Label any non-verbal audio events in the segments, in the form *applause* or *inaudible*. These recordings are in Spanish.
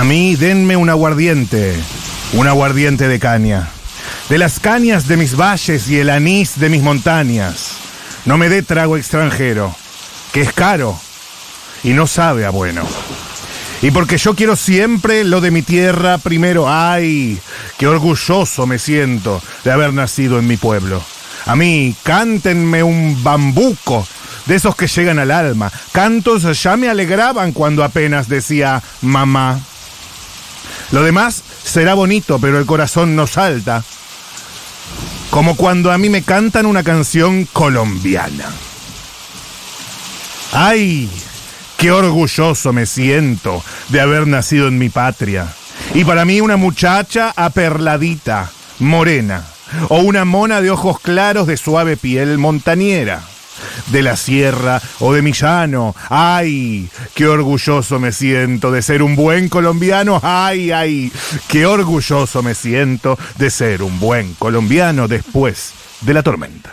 A mí denme un aguardiente, un aguardiente de caña. De las cañas de mis valles y el anís de mis montañas. No me dé trago extranjero, que es caro y no sabe a bueno. Y porque yo quiero siempre lo de mi tierra primero. ¡Ay! ¡Qué orgulloso me siento de haber nacido en mi pueblo! A mí, cántenme un bambuco de esos que llegan al alma. Cantos ya me alegraban cuando apenas decía mamá. Lo demás será bonito, pero el corazón no salta. Como cuando a mí me cantan una canción colombiana. ¡Ay! ¡Qué orgulloso me siento de haber nacido en mi patria! Y para mí una muchacha aperladita, morena, o una mona de ojos claros de suave piel montañera de la sierra o de mi llano. ¡Ay! ¡Qué orgulloso me siento de ser un buen colombiano! ¡Ay, ay! ¡Qué orgulloso me siento de ser un buen colombiano después de la tormenta!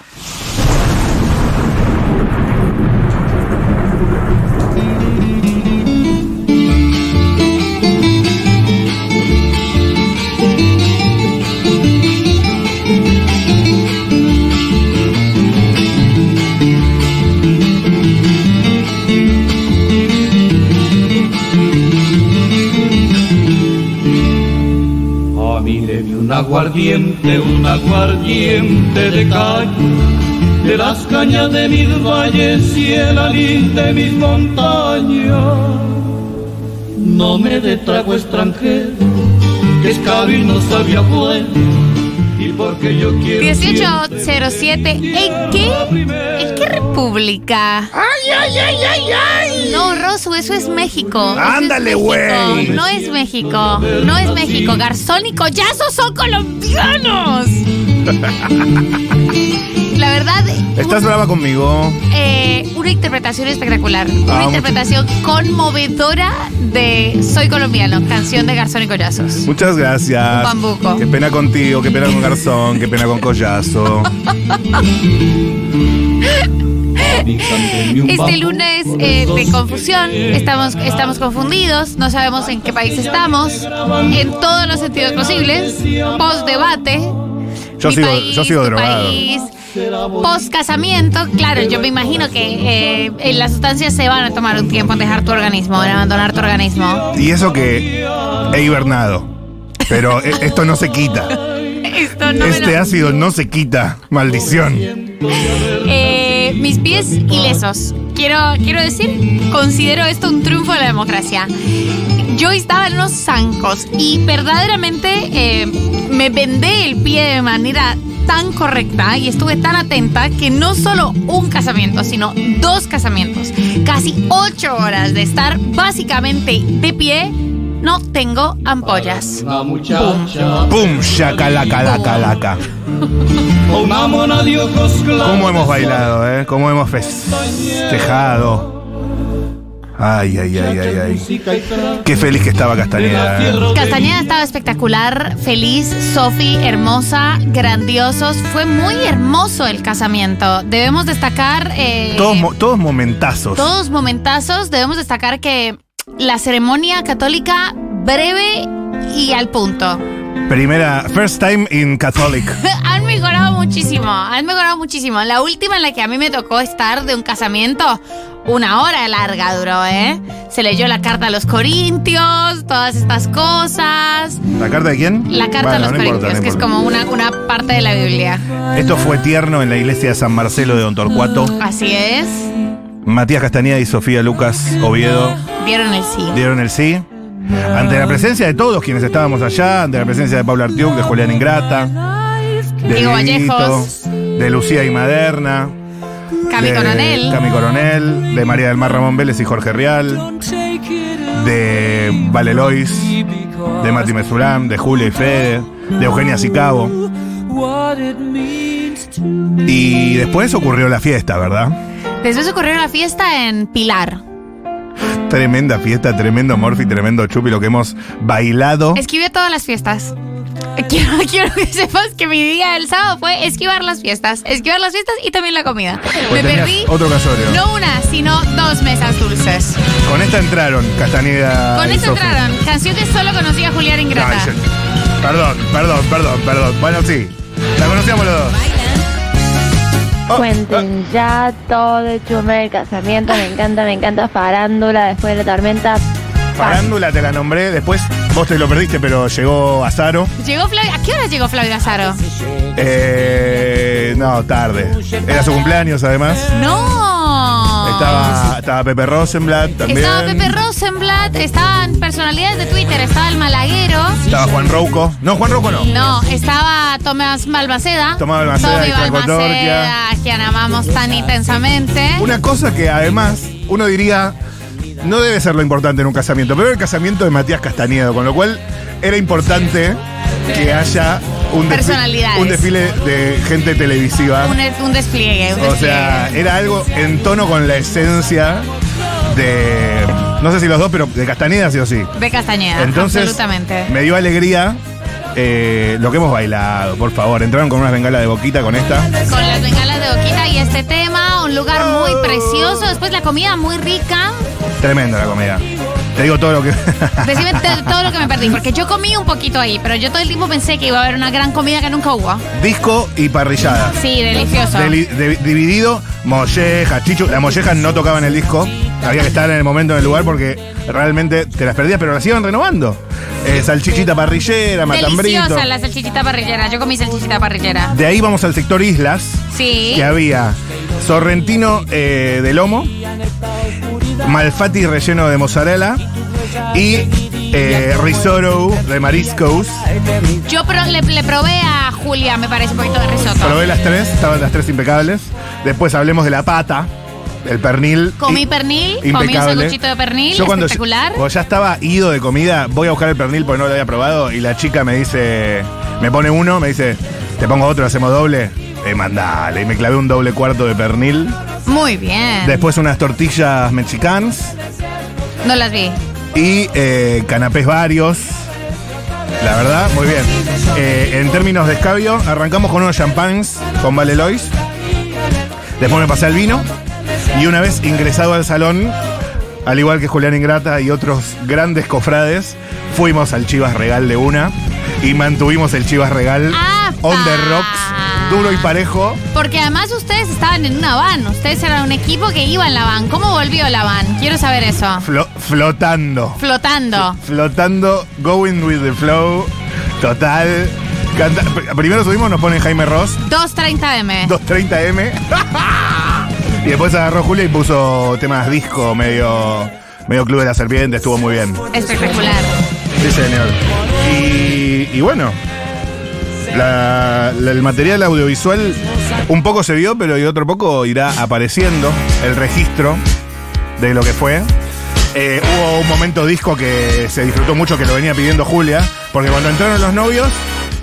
Aguardiente, un aguardiente de caña, de las cañas de mis valles y el anís de mis montañas. No me dé trago extranjero, que es caro y no sabía bueno, y porque yo quiero... 1807. ¿En qué? ¿En qué república? ¡Ay, ay, ay, ay, ay! No, Rosu, eso es México. Es Ándale, güey. No es México. No es México. Garzón y Collazo son colombianos. *laughs* La verdad, ¿Estás brava conmigo? eh, una interpretación espectacular. Una Ah, mucho- interpretación conmovedora de Soy colombiano, canción de Garzón y Collazos. Muchas gracias. Un bambuco. Qué pena contigo, qué pena con Garzón, qué pena con Collazo. *laughs* Este lunes eh, de confusión, estamos, estamos confundidos, no sabemos en qué país estamos, en todos los sentidos posibles, post-debate. Yo sigo- país, yo sigo drogado. país, Post casamiento, claro, yo me imagino que eh, eh, las sustancias se van a tomar un tiempo en dejar tu organismo, en abandonar tu organismo. Y eso que he hibernado. Pero e- esto no se quita. *laughs* Esto no me Este lo- ácido no se quita. Maldición. Eh, mis pies ilesos. Quiero, quiero decir, considero esto un triunfo de la democracia. Yo estaba en unos zancos y verdaderamente eh, me vendé el pie de manera tan correcta y estuve tan atenta que no solo un casamiento, sino dos casamientos, casi ocho horas de estar básicamente de pie, no tengo ampollas. ¡Pum! Shacalacalacalaca. ¿Cómo hemos bailado, eh? ¿Cómo hemos festejado? Ay, ay, ay, ay, ay. Qué feliz que estaba Castañeda. eh. Castañeda estaba espectacular, feliz, Sofi, hermosa, grandiosos. Fue muy hermoso el casamiento. Debemos destacar eh, Todos, mo- todos momentazos. todos momentazos. Debemos destacar que la ceremonia católica breve y al punto. Primera, first time in Catholic. *laughs* Han mejorado muchísimo, han mejorado muchísimo. La última en la que a mí me tocó estar de un casamiento, una hora larga duró, ¿eh? Se leyó la carta a los corintios, todas estas cosas. ¿La carta de quién? La carta Bueno, a los no corintios, importa, no que es como una, una parte de la Biblia. Esto fue tierno en la iglesia de San Marcelo de Don Torcuato. Así es. Matías Castañeda y Sofía Lucas Oviedo Dieron el sí. dieron el sí. Ante la presencia de todos quienes estábamos allá, ante la presencia de Paula Artiuk, de Julián Ingrata, de Diego Vallejos. de Lucía y Maderna, Cami de Coronel. Cami Coronel, de María del Mar Ramón Vélez y Jorge Rial, de Valelois, de Mati Mesurán, de Julia y Fede, de Eugenia Sicabo. Y después ocurrió la fiesta, ¿verdad? Después ocurrió una fiesta en Pilar. Tremenda fiesta, tremendo Morphy, tremendo Chupi, lo que hemos bailado. Escribió todas las fiestas. quiero, *laughs* quiero que sepas que mi día del sábado fue esquivar las fiestas. Esquivar las fiestas y también la comida. Pues Me perdí Otro casorio. no una, sino dos mesas dulces. Con esta entraron Castañeda. Con esta entraron. Canción que solo conocía Julián Ingrata. Yo- Perdón, perdón, perdón, perdón. Bueno, sí. La conocíamos los dos. *laughs* Cuenten ya todo el chumbe del casamiento. Me encanta, me encanta farándula después de la tormenta. Farándula te la nombré, después vos te lo perdiste, pero llegó Azaro. Llegó Flavio. ¿A qué hora llegó Flavio Azaro? Eh, no, tarde. Era su cumpleaños además. No. Estaba, estaba Pepe Rosenblatt también. Estaba Pepe Rosenblatt, estaban personalidades de Twitter, estaba el Malaguero. Estaba Juan Rouco. No, Juan Rouco no. No, estaba Tomás Balmaceda. Tomás Balmaceda Tommy Balmaceda, quien amamos tan intensamente. Una cosa que además uno diría no debe ser lo importante en un casamiento, pero era el casamiento de Matías Castañedo, con lo cual era importante que haya un, Personalidades. un desfile de gente televisiva. Un, un despliegue, un O despliegue. sea, era algo en tono con la esencia de. No sé si los dos, pero de Castañeda sí o sí. de Castañeda, Entonces, absolutamente. me dio alegría eh, lo que hemos bailado, por favor. Entraron con unas bengalas de boquita con esta. Con las bengalas de Boquita y este tema, un lugar muy precioso. Después la comida muy rica. Tremenda la comida. Te digo todo lo que. *laughs* Decime todo lo que me perdí, porque yo comí un poquito ahí, pero yo todo el tiempo pensé que iba a haber una gran comida que nunca hubo. Disco y parrillada. Sí, delicioso. Deli- de- dividido, molleja, chichu. Las mollejas no tocaban el disco. Había que estar en el momento, en el lugar, porque realmente te las perdías, pero las iban renovando. Eh, salchichita parrillera, matambrito. Deliciosa la salchichita parrillera. Yo comí salchichita parrillera. De ahí vamos al sector islas, Sí. que había sorrentino eh, de lomo, malfati relleno de mozzarella y eh, risotto de mariscos. Yo pro- le, le probé a Julia, me parece, un poquito de risotto. Probé las tres, estaban las tres impecables. Después hablemos de la pata, el pernil. Comí y- pernil, comí un impecable. sanguchito de pernil, Yo cuando, espectacular. cuando ya estaba ido de comida, voy a buscar el pernil porque no lo había probado y la chica me dice, me pone uno, me dice, te pongo otro, hacemos doble. Eh, mandale. Y me clavé un doble cuarto de pernil. Muy bien. Después unas tortillas mexicanas no las vi. y eh, canapés varios. La verdad, muy bien. Eh, en términos de escabio, arrancamos con unos champagnes con Valelois. Después me pasé al vino. Y una vez ingresado al salón, al igual que Julián Ingrata y otros grandes cofrades, fuimos al Chivas Regal de una y mantuvimos el Chivas Regal on the rocks, duro y parejo. Porque además ustedes estaban en una van. Ustedes eran un equipo que iba en la van. ¿Cómo volvió la van? Quiero saber eso. flo- flotando. Flotando. Flotando, going with the flow, total. Canta- primero subimos, nos pone Jaime Ross, 230M. 230M. *laughs* y después agarró Julia y puso temas disco, medio, medio Club de la Serpiente, estuvo muy bien. Espectacular. Sí, señor. Y, y bueno, la- la- el material audiovisual un poco se vio, pero y otro poco irá apareciendo el registro de lo que fue. Eh, hubo un momento disco que se disfrutó mucho, que lo venía pidiendo Julia, porque cuando entraron los novios,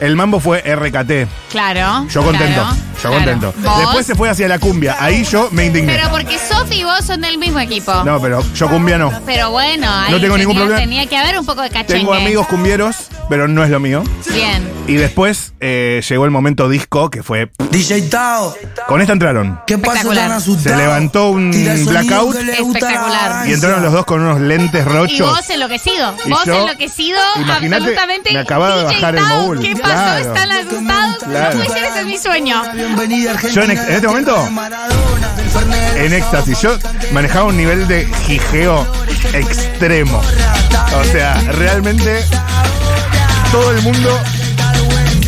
el mambo fue RKT. Claro. Yo contento, claro, yo contento. Después se fue hacia la cumbia, ahí yo me indigné. Pero porque Sofi y vos son del mismo equipo. No, pero yo cumbia no. Pero bueno, ahí No tengo ningún tenía- problema. Tenía que haber un poco de cachengue. Tengo amigos cumbieros, pero no es lo mío. Bien. Y después eh, llegó el momento disco, que fue. DJ Tao, Con esta entraron. ¿qué Espectacular. tan asustado? Se levantó un blackout. Espectacular. Y entraron los dos con unos lentes Y rochos. vos enloquecido. Y vos yo, enloquecido imagínate, absolutamente. me acababa de bajar el mogul. ¿Qué pasó? Claro. ¿Están asustados? Claro. No puede ser, ese es mi sueño. Bienvenida Argentina. Yo en, en este momento, en éxtasis, yo manejaba un nivel de jijeo extremo. O sea, realmente todo el mundo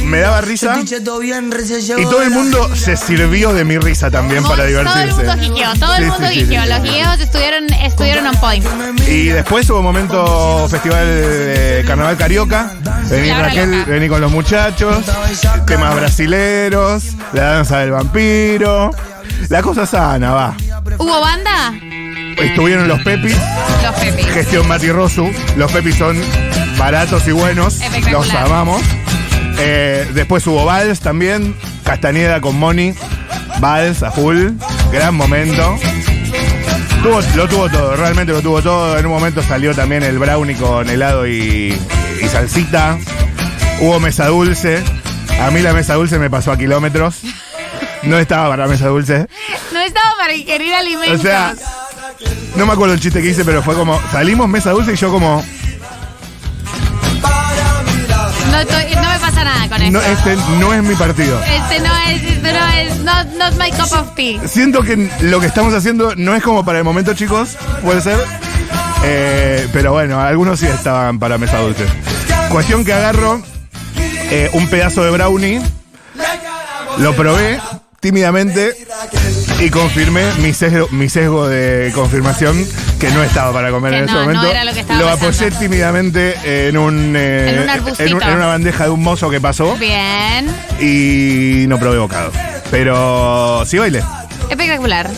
me daba risa y todo el mundo se sirvió de mi risa también para Todo el divertirse. mundo jiqueó, todo el Sí, mundo sí, sí, jiqueó. sí, Los sí. guilleos estuvieron, estuvieron on point. Y después hubo momento festival de Carnaval Carioca. Vení Raquel, loca. vení con los muchachos. Temas brasileros. La danza del vampiro. La cosa sana, va. ¿Hubo banda? Estuvieron los Pepis, Los Pepis. gestión Mati Rosu. Los Pepis son baratos y buenos. Los amamos. Eh, después hubo Vals también. Castañeda con Moni. Vals a full. Gran momento. Tuvo- lo tuvo todo, realmente lo tuvo todo. En un momento salió también el brownie con helado y, y salsita. Hubo mesa dulce. A mí la mesa dulce me pasó a kilómetros. No estaba para mesa dulce. No estaba para ingerir alimentos. O sea, no me acuerdo el chiste que hice, pero fue como, salimos mesa dulce y yo como, no, estoy- no me pasa nada con no, esto. este no es mi partido. Este no es, este no es, not, not my cup of tea. Siento que lo que estamos haciendo no es como para el momento, chicos, puede ser. Eh, pero bueno, algunos sí estaban para mesa dulce. Cuestión que agarro eh, un pedazo de brownie, lo probé tímidamente y confirmé mi sesgo, mi sesgo de confirmación que no estaba para comer Que en ese no, no momento. era lo que pasando. apoyé tímidamente en un, eh, En un en un- en una bandeja de un mozo que pasó Bien. y no probé bocado. Pero sí bailé. Espectacular.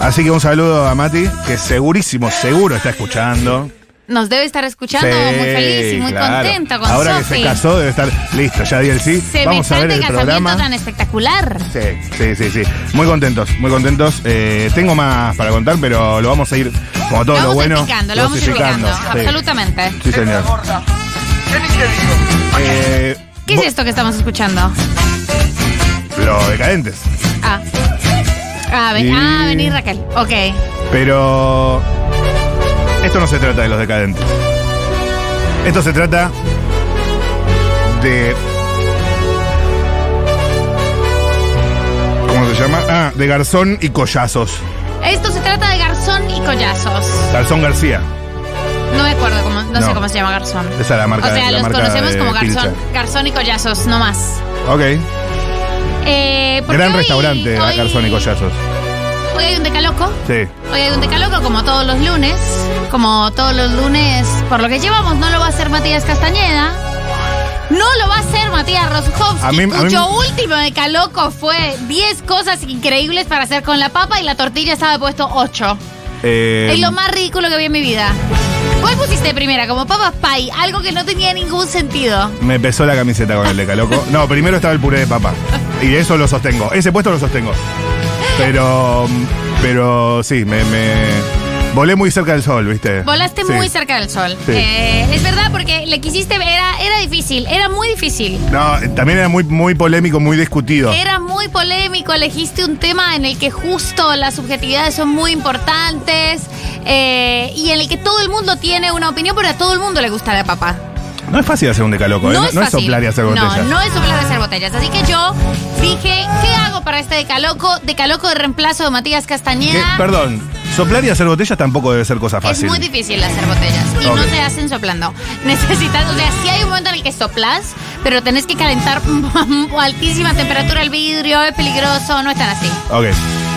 Así que un saludo a Mati, que segurísimo, seguro está escuchando. Nos debe estar escuchando Sí, muy feliz y muy claro. contento con Ahora que se casó debe estar listo, ya di el sí. Vamos a ver Semejante el casamiento programa. tan espectacular. Sí, sí, sí, sí. Muy contentos, muy contentos. Eh, tengo más para contar, pero lo vamos a ir, como todo Lo lo, vamos bueno, explicando, lo vamos explicando. Sí. Absolutamente. Sí, señor. Eh, ¿Qué es vo- esto que estamos escuchando? Los decadentes. Ah. Ah, ven- Y- ah, vení Raquel. Ok. Pero esto no se trata de los decadentes. Esto se trata de... ¿Cómo se llama? Ah, de Garzón y Collazos. Esto se trata de Garzón y Collazos. Garzón García. No me acuerdo cómo, no, sé cómo se llama Garzón. Esa es la marca o sea, los conocemos como Garzón. Garzón y Collazos, no más. Ok. Eh, Gran hoy- restaurante, hoy- Garzón y Collazos. Hoy hay un decaloco. Sí. Hoy hay un decaloco como todos los lunes. Como todos los lunes, por lo que llevamos, no lo va a hacer Matías Castañeda. No lo va a hacer Matías Rosjovsky, A mí- a mí- cuyo último decaloco fue 10 cosas increíbles para hacer con la papa y la tortilla estaba puesto 8. Eh, Es lo más ridículo que vi en mi vida. ¿Cuál pusiste de primera? Como papas pie, algo que no tenía ningún sentido. Me pesó la camiseta con el decaloco. No, primero estaba el puré de papa. Y eso lo sostengo. Ese puesto lo sostengo. Pero. Pero sí, me. me- volé muy cerca del sol, ¿viste? Volaste Sí. muy cerca del sol. Sí. Eh, es verdad porque le quisiste, era, era difícil, era muy difícil. No, también era muy, muy polémico, muy discutido. Era muy polémico, elegiste un tema en el que justo las subjetividades son muy importantes eh, y en el que todo el mundo tiene una opinión, pero a todo el mundo le gusta la papa. No es fácil hacer un decaloco, ¿eh? No, es no fácil. soplar y hacer botellas. No, no es soplar y hacer botellas. Así que yo dije, ¿qué hago para este decaloco? Decaloco de reemplazo de Matías ¿Qué? Castañeda. Perdón, soplar y hacer botellas tampoco debe ser cosa Es fácil. muy difícil hacer botellas y no se hacen soplando. *laughs* Necesitas, o sea, sí hay un momento en el que soplas, pero tenés que calentar *laughs* a altísima temperatura el vidrio, es peligroso, no es tan así. Ok.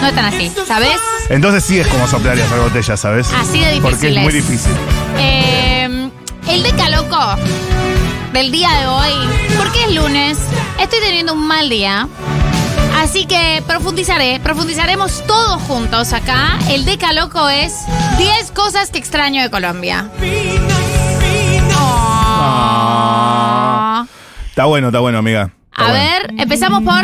No es tan así, ¿sabes? Entonces sí es como soplar y hacer botellas, ¿sabes? Así de difícil Porque es muy es. difícil. Eh, el decaloco del día de hoy, porque es lunes, estoy teniendo un mal día. Así que profundizaré, profundizaremos todos juntos acá. El decaloco es 10 cosas que extraño de Colombia. Ah. Está bueno, está bueno, amiga. Está A bueno. ver, empezamos por...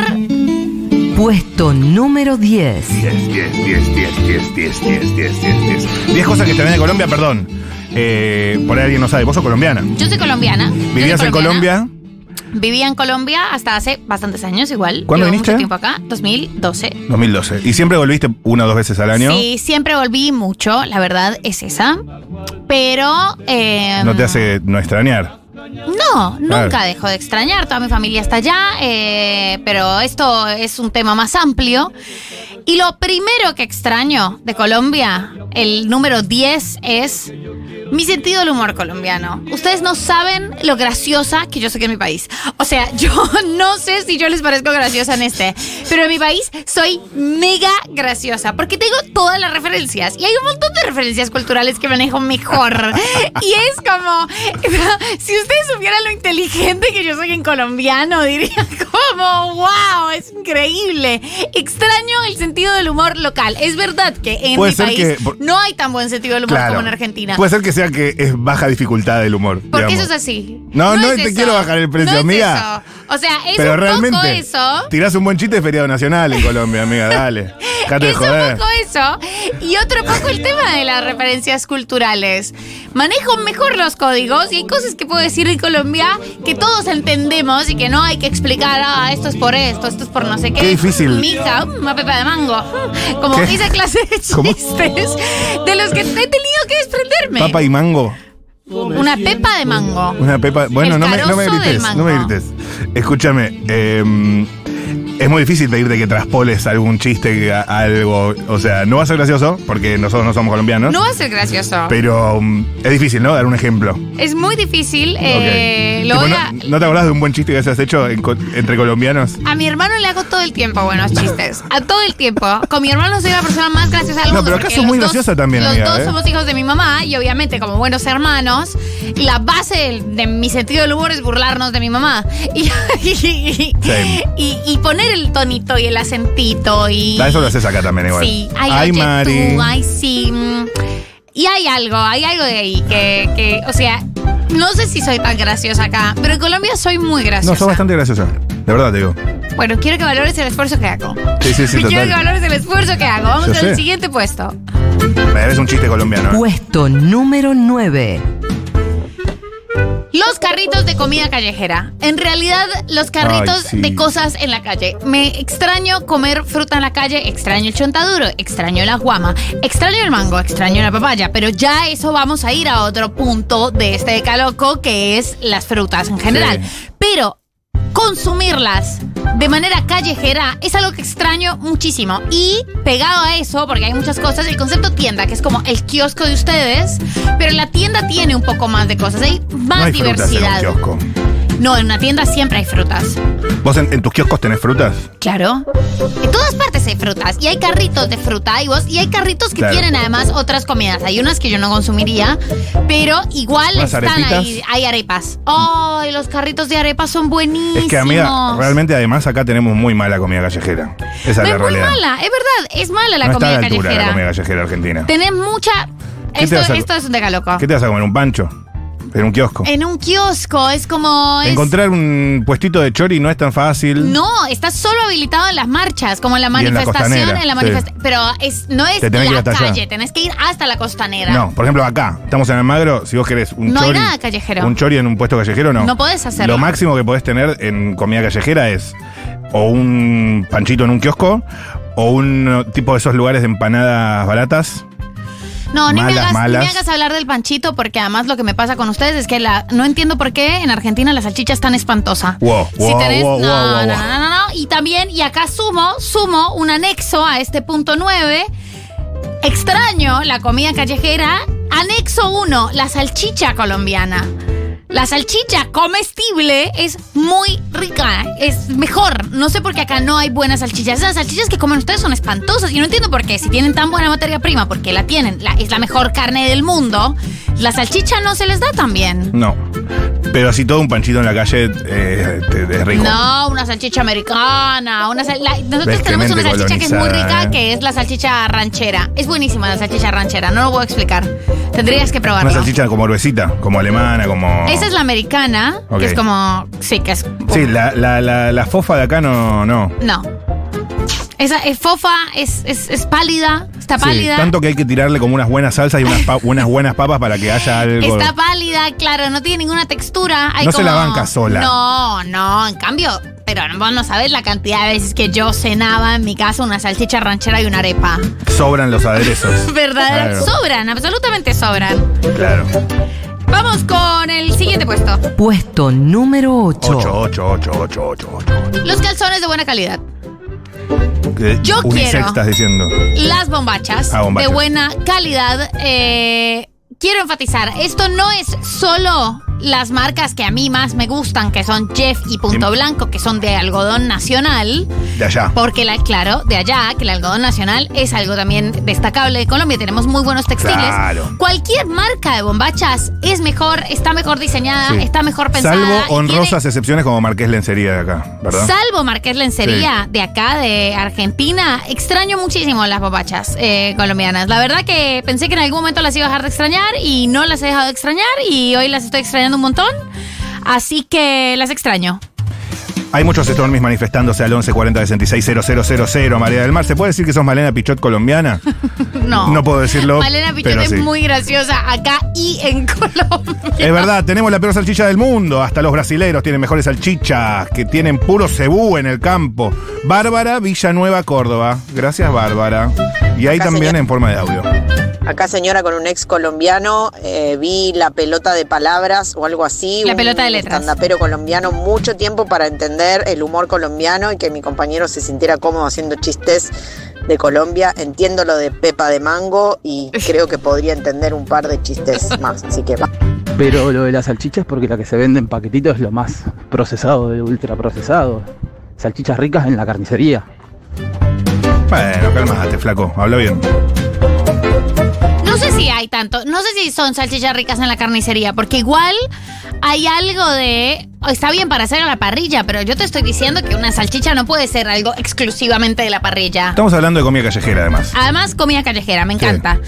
Puesto número 10. 10, 10, 10, 10, 10, 10, 10, 10, 10, 10. 10 cosas que extrañé de Colombia, perdón. Eh, por ahí alguien no sabe, vos sos colombiana. Yo soy colombiana. Soy ¿Vivías en. Colombia? Vivía en Colombia hasta hace bastantes años igual. ¿Cuándo Llevo viniste? mucho tiempo acá, 2012. 2012. ¿Y siempre volviste una o dos veces al año? Sí, siempre volví mucho, la verdad es esa. Pero... eh, No te hace no extrañar. No, nunca Claro. dejo de extrañar. Toda mi familia está allá, eh, pero esto es un tema más amplio. Y lo primero que extraño de Colombia, el número 10, es mi sentido del humor colombiano. Ustedes no saben lo graciosa que yo soy en mi país. O sea, *laughs* yo no sé si yo les parezco graciosa en este, pero en mi país soy mega graciosa porque tengo todas las referencias y hay un montón de referencias culturales que manejo mejor. Y es como, *laughs* si ustedes supieran lo inteligente que yo soy en colombiano, *laughs* dirían, ¿cómo wow, es increíble. Extraño el sentido del humor local. Es verdad que en Puede mi ser país que- por- no hay tan buen sentido del humor Claro. como en Argentina. Puede ser que sea que es baja dificultad del humor. Porque digamos. eso es así. No, no es te eso. quiero bajar el precio, No es amiga. eso. O sea, es Pero un realmente, poco eso. tirás un buen chiste de feriado nacional en Colombia, amiga, dale. Dejate de Es joder. un poco eso. Y otro poco el tema de las referencias culturales. Manejo mejor los códigos y hay cosas que puedo decir en Colombia que todos entendemos y que no hay que explicar, ah, esto es por esto, esto es por no sé qué. Qué difícil. Mica, mm, una pepa de mango. *laughs* Como ¿Qué? clase de *laughs* ¿Cómo? chistes de los que he tenido que desprenderme. Papa y mango. Una pepa de mango. Una pepa. Bueno, no me, no me grites, no me grites. Escúchame, eh, es muy difícil pedirte que traspoles algún chiste a, algo. O sea, no va a ser gracioso, porque nosotros no somos colombianos. No va a ser gracioso. Pero um, es difícil, ¿no? Dar un ejemplo. Es muy difícil. eh, Ok. lo Tipo, voy no, a- ¿no te acordás de un buen chiste que hayas hecho en co- entre colombianos? A mi hermano le hago todo el tiempo buenos chistes. A todo el tiempo. Con mi hermano soy la persona más graciosa del No, mundo. pero acá porque sos muy los dos- graciosa también, Los amiga, dos ¿eh? somos hijos de mi mamá y obviamente como buenos hermanos, la base del- de, mi sentido del humor es burlarnos de mi mamá. *laughs* Y, y, Same. y- y poner el tonito y el acentito y... Ah, eso lo haces acá también igual. Sí, ay, Ay, oye, Mari. tú, ay, sí. mm. Y hay algo, hay algo de ahí que, que, o sea, no sé si soy tan graciosa acá, pero en Colombia soy muy graciosa. No, sos bastante graciosa. De verdad te digo. Bueno, quiero que valores el esfuerzo que hago. Sí, sí, sí, *laughs* quiero que valores el esfuerzo que hago. Vamos Yo al sé. siguiente puesto. Me debes un chiste colombiano. ¿eh? Puesto número 9. Los carritos de comida callejera. En realidad, los carritos Ay, sí. de cosas en la calle. Me extraño comer fruta en la calle, extraño el chontaduro, extraño la guama, extraño el mango, extraño la papaya, pero ya eso vamos a ir a otro punto de este decaloco que es las frutas en general. Sí. Pero consumirlas de manera callejera es algo que extraño muchísimo. Y pegado a eso, porque hay muchas cosas, el concepto tienda, que es como el kiosco de ustedes, pero la tienda tiene un poco más de cosas, hay más no hay frutas en un diversidad. kiosco. No, en una tienda siempre hay frutas. ¿Vos en, en tus kioscos tenés frutas? Claro. En todas partes hay frutas. Y hay carritos de fruta y vos. Y hay carritos que Claro. tienen además otras comidas. Hay unas que yo no consumiría, pero igual ¿Unas están arepitas? ahí. Hay arepas. ¡Ay, los carritos de arepas son buenísimos! Es que, amiga, realmente además acá tenemos muy mala comida callejera. Esa es No la es muy realidad. mala, es verdad, es mala la no está a comida la altura callejera. comida callejera argentina. Tenés mucha. ¿Qué Esto, te vas a- esto es un decaloco. ¿Qué te vas a comer? ¿Un pancho? ¿En un kiosco? En un kiosco, es como. es- Encontrar un puestito de chori no es tan fácil. No, está solo habilitado en las marchas, como en la Y en la manifestación, en la sí. manifestación. Pero es, no es Te la hasta allá. calle, tenés que ir hasta la costanera. No, por ejemplo, acá, estamos en Almagro, si vos querés un No hay chori. nada callejero. Un chori en un puesto callejero, no. No podés hacerlo. Lo máximo que podés tener en comida callejera es o un panchito en un kiosco o un tipo de esos lugares de empanadas baratas. No, ni, me Malas, hagas, ni malas. me hagas hablar del panchito, porque además lo que me pasa con ustedes es que la, no entiendo por qué en Argentina la salchicha es tan espantosa. Wow, Si wow, tenés- wow, no, no, no, no, no. Y también, y acá sumo, sumo un anexo a este punto 9. Extraño la comida callejera. Anexo 1, la salchicha colombiana. La salchicha comestible es muy rica, es mejor. No sé por qué acá no hay buenas salchichas. Esas salchichas que comen ustedes son espantosas y no entiendo por qué. Si tienen tan buena materia prima, porque la tienen, la- es la mejor carne del mundo, la salchicha no se les da tan bien. No. Pero así todo un panchito en la calle eh, te- es rico. No, una salchicha americana. Una sal- la- nosotros tenemos una salchicha que es muy rica, que es la salchicha ranchera. Es buenísima la salchicha ranchera, no lo puedo explicar. Tendrías que probarla. Una salchicha como gruesita, como alemana, como. Esa es la americana, Ok. que es como. Sí, que es. Sí, la, la, la, la fofa de acá no. no. No. Esa es fofa, es, es, es pálida, está Sí, pálida. tanto que hay que tirarle como unas buenas salsas y unas, pa- unas buenas papas para que haya algo. Está pálida, claro, no tiene ninguna textura. Hay No se como- la banca sola. No, no, en cambio, pero vos no sabés la cantidad de veces que yo cenaba en mi casa una salchicha ranchera y una arepa. Sobran los aderezos. *laughs* ¿Verdad? Claro. Sobran, absolutamente sobran. Claro. Vamos con el siguiente puesto. Puesto número 8. 8, 8, 8, 8, 8, 8. Los calzones de buena calidad. Yo Unisex quiero- estás diciendo. Las bombachas, Ah, bombachas. de buena calidad. eh, quiero enfatizar, esto no es solo las marcas que a mí más me gustan, que son Jeff y Punto Sí. Blanco, que son de algodón nacional. De allá. Porque, la, claro, de allá, que el algodón nacional es algo también destacable de Colombia. Tenemos muy buenos textiles. Claro. Cualquier marca de bombachas es mejor, está mejor diseñada, Sí. está mejor pensada. Salvo honrosas excepciones como Marqués Lencería de acá, ¿verdad? Salvo Marqués Lencería de acá, de Argentina, extraño muchísimo las bombachas eh, colombianas. La verdad que pensé que en algún momento las iba a dejar de extrañar y no las he dejado de extrañar y hoy las estoy extrañando un montón. Así que las extraño. Hay muchos Stormies manifestándose al 1140 660000. María del Mar, ¿se puede decir que sos Malena Pichot colombiana? *laughs* No. No puedo decirlo, Malena Pichot pero es sí. muy graciosa acá y en *laughs* Colombia. Es verdad, tenemos la peor salchicha del mundo. Hasta los brasileros tienen mejores salchichas, que tienen puro cebú en el campo. Bárbara Villanueva, Córdoba. Gracias, Bárbara. Y ahí Acá, también señor. en forma de audio. Acá señora con un ex colombiano, eh, vi la pelota de palabras o algo así. La un pelota de letras. estandapero colombiano, mucho tiempo para entender el humor colombiano y que mi compañero se sintiera cómodo haciendo chistes de Colombia. Entiendo lo de Pepa de Mango y *laughs* creo que podría entender un par de chistes más. Así que va. Pero lo de las salchichas, porque la que se vende en paquetito es lo más procesado de ultraprocesado. Salchichas ricas en la carnicería. Bueno, cálmate, flaco. Habla bien. No sé si hay tanto, no sé si son salchichas ricas en la carnicería, porque igual hay algo de... Está bien para hacer a la parrilla, pero yo te estoy diciendo que una salchicha no puede ser algo exclusivamente de la parrilla. Estamos hablando de comida callejera, además. Además, comida callejera, me Sí. encanta.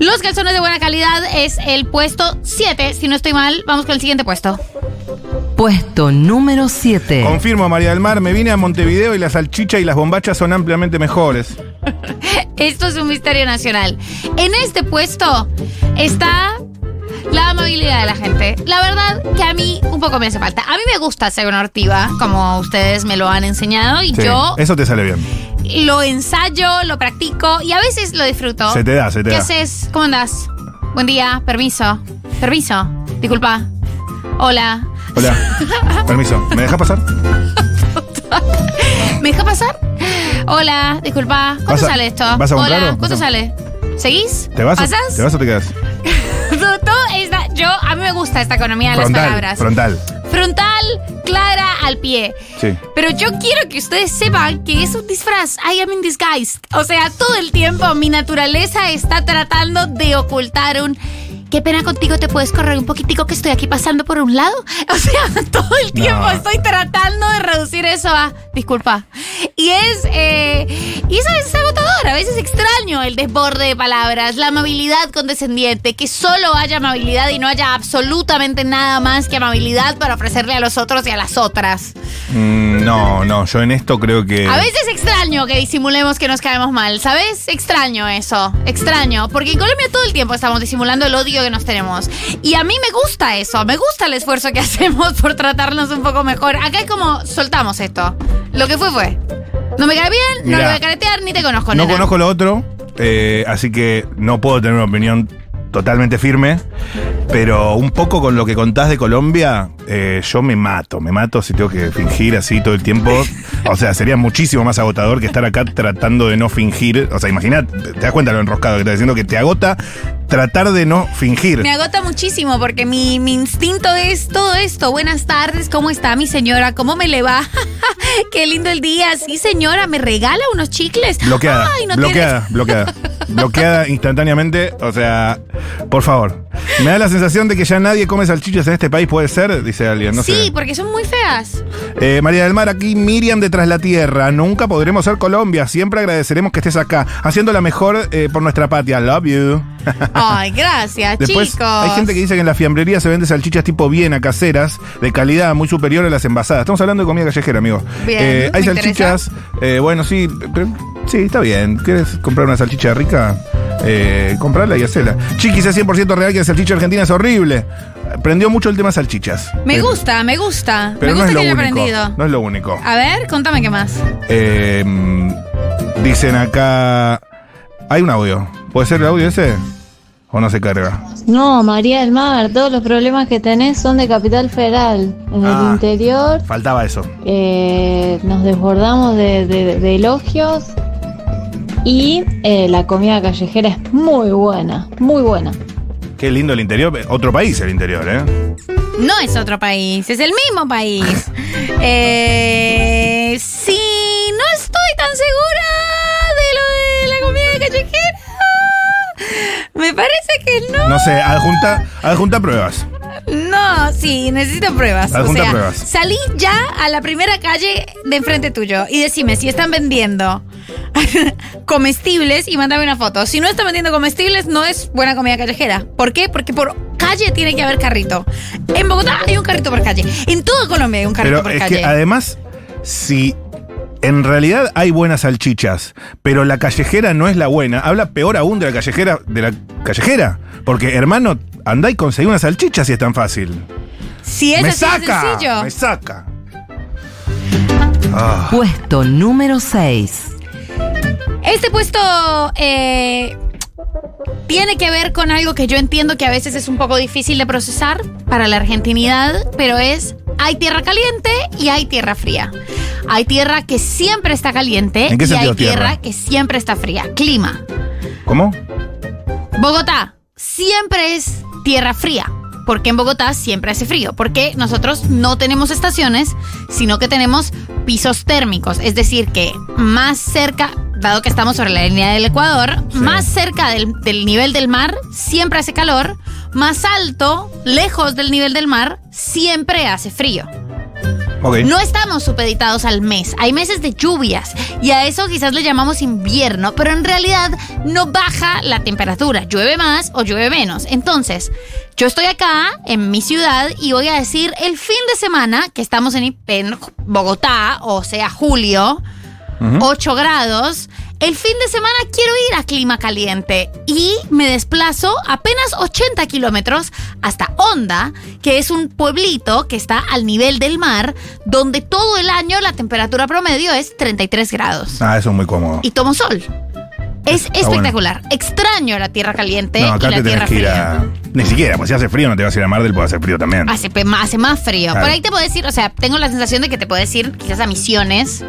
Los calzones de buena calidad es el puesto 7, si no estoy mal, vamos con el siguiente puesto. Puesto número 7. Confirmo, María del Mar, me vine a Montevideo y la salchicha y las bombachas son ampliamente mejores. *laughs* Esto es un misterio nacional. En este puesto está la amabilidad de la gente. La verdad que a mí un poco me hace falta. A mí me gusta ser una ortiva, como ustedes me lo han enseñado, y Sí, yo Eso te sale bien. lo ensayo, lo practico y a veces lo disfruto. Se te da, se te ¿Qué da. haces? ¿Cómo andas? Buen día, permiso. Permiso. Disculpa. Hola. Hola. Permiso. ¿Me dejas pasar? *laughs* ¿Me deja pasar? Hola, disculpa. ¿Cuánto ¿Vas a- sale esto? vas a Hola, ¿cuánto vas a- sale? ¿Seguís? ¿Te vas, o. ¿Te vas o te quedas? *laughs* Todo- todo yo, a mí me gusta esta economía de las Frontal. palabras. Frontal. Frontal, clara, al pie. Sí. Pero yo quiero que ustedes sepan que es un disfraz. I am in disguise. O sea, todo el tiempo mi naturaleza está tratando de ocultar un. Qué pena contigo, te puedes correr un poquitico que estoy aquí pasando por un lado. *laughs* O sea, *laughs* todo el tiempo No. estoy tratando de reducir eso a. Disculpa. Y es. eh, y eso es agotador. A veces extraño el desborde de palabras, la amabilidad condescendiente, que solo haya amabilidad y no haya absolutamente nada más que amabilidad para ofrecerle a los otros y a las otras. Mm, no, no, yo en esto creo que. A veces extraño que disimulemos que nos caemos mal, ¿sabes? Extraño eso, extraño, porque en Colombia todo el tiempo estamos disimulando el odio que nos tenemos. Y a mí me gusta eso, me gusta el esfuerzo que *laughs* hacemos por tratarnos un poco mejor. Acá es como, soltamos esto. Lo que fue fue. No me cae bien, no lo voy a caretear, ni te conozco, No nena. conozco lo otro, eh, así que no puedo tener una opinión totalmente firme. Pero un poco con lo que contás de Colombia, eh, yo me mato, me mato si tengo que fingir así todo el tiempo. O sea, sería muchísimo más agotador que estar acá tratando de no fingir. O sea, imagínate, te das cuenta lo enroscado que estás diciendo, que te agota tratar de no fingir. Me agota muchísimo porque mi, mi instinto es todo esto. Buenas tardes, ¿cómo está mi señora? ¿Cómo me le va? *laughs* Qué lindo el día. Sí, señora, ¿me regala unos chicles? Bloqueada, Ay, no bloqueada, bloqueada. *laughs* bloqueada instantáneamente. O sea, por favor. Me da la sensación de que ya nadie come salchichas en este país, ¿puede ser? Dice alguien, no sí, sé. porque son muy feas. Eh, María del Mar, aquí Miriam de Tras la Tierra. Nunca podremos ser Colombia. Siempre agradeceremos que estés acá, haciendo la mejor eh, por nuestra patria. Love you. *laughs* Ay, gracias, Después chicos. hay gente que dice que en la fiambrería se vende salchichas tipo Viena, caseras, de calidad muy superior a las envasadas. Estamos hablando de comida callejera, amigo. Bien, Eh, hay me salchichas, eh, bueno, sí, sí, está bien. ¿Quieres comprar una salchicha rica? Eh, comprarla y hacerla. Chiquis, es 100% real que la salchicha argentina es horrible. Prendió mucho el tema salchichas. Me Eh, gusta, me gusta. Pero me no gusta es lo que haya único. aprendido. No es lo único. A ver, contame qué más. Eh, dicen acá. Hay un audio. ¿Puede ser el audio ese? ¿O no se carga? No, María del Mar, todos los problemas que tenés son de Capital Federal. En Ah. el interior Faltaba eso. eh, nos desbordamos de, de- de elogios y eh, la comida callejera es muy buena, muy buena. Qué lindo el interior. Otro país el interior, ¿eh? No es otro país, es el mismo país. *laughs* Eh, sí, no estoy tan segura de lo de la comida callejera. Me parece que no. No sé, adjunta, adjunta pruebas. No, sí, necesito pruebas. Adjunta o sea, pruebas. salí ya a la primera calle de enfrente tuyo y decime si están vendiendo *laughs* comestibles y mándame una foto. Si no están vendiendo comestibles, no es buena comida callejera. ¿Por qué? Porque por calle tiene que haber carrito. En Bogotá hay un carrito por calle. En toda Colombia hay un carrito Pero por es calle. que además, si en realidad hay buenas salchichas, pero la callejera no es la buena, habla peor aún de la callejera, de la callejera. Porque, hermano, andá y conseguí una salchicha si es tan fácil. si es me así de saca, sencillo. me saca. Ah, Puesto número 6. Este puesto eh, tiene que ver con algo que yo entiendo que a veces es un poco difícil de procesar para la argentinidad, pero es hay tierra caliente y hay tierra fría. Hay tierra que siempre está caliente ¿En qué y hay tierra? tierra? que siempre está fría. Clima. ¿Cómo? Bogotá siempre es tierra fría. Porque en Bogotá siempre hace frío. Porque nosotros no tenemos estaciones, sino que tenemos pisos térmicos. Es decir, que más cerca, dado que estamos sobre la línea del Ecuador, Sí. más cerca del, del nivel del mar siempre hace calor. Más alto, lejos del nivel del mar, siempre hace frío. No estamos supeditados al mes. Hay meses de lluvias y a eso quizás le llamamos invierno, pero en realidad no baja la temperatura. Llueve más o llueve menos. Entonces, yo estoy acá en mi ciudad y voy a decir el fin de semana que estamos en, en Bogotá, o sea, julio, 8 grados. El fin de semana quiero ir a clima caliente y me desplazo apenas 80 kilómetros hasta Honda, que es un pueblito que está al nivel del mar, donde todo el año la temperatura promedio es 33 grados. Ah, eso es muy cómodo. Y tomo sol. Es Está espectacular. Extraño la tierra caliente No, y acá la te tierra tenés que ir fría. a. Ni siquiera, pues si hace frío no te vas a ir a Mar del, puede hacer frío también. Hace, pe- ma- hace más frío. Claro. Por ahí te puedo decir, o sea, tengo la sensación de que te puedo decir quizás a Misiones.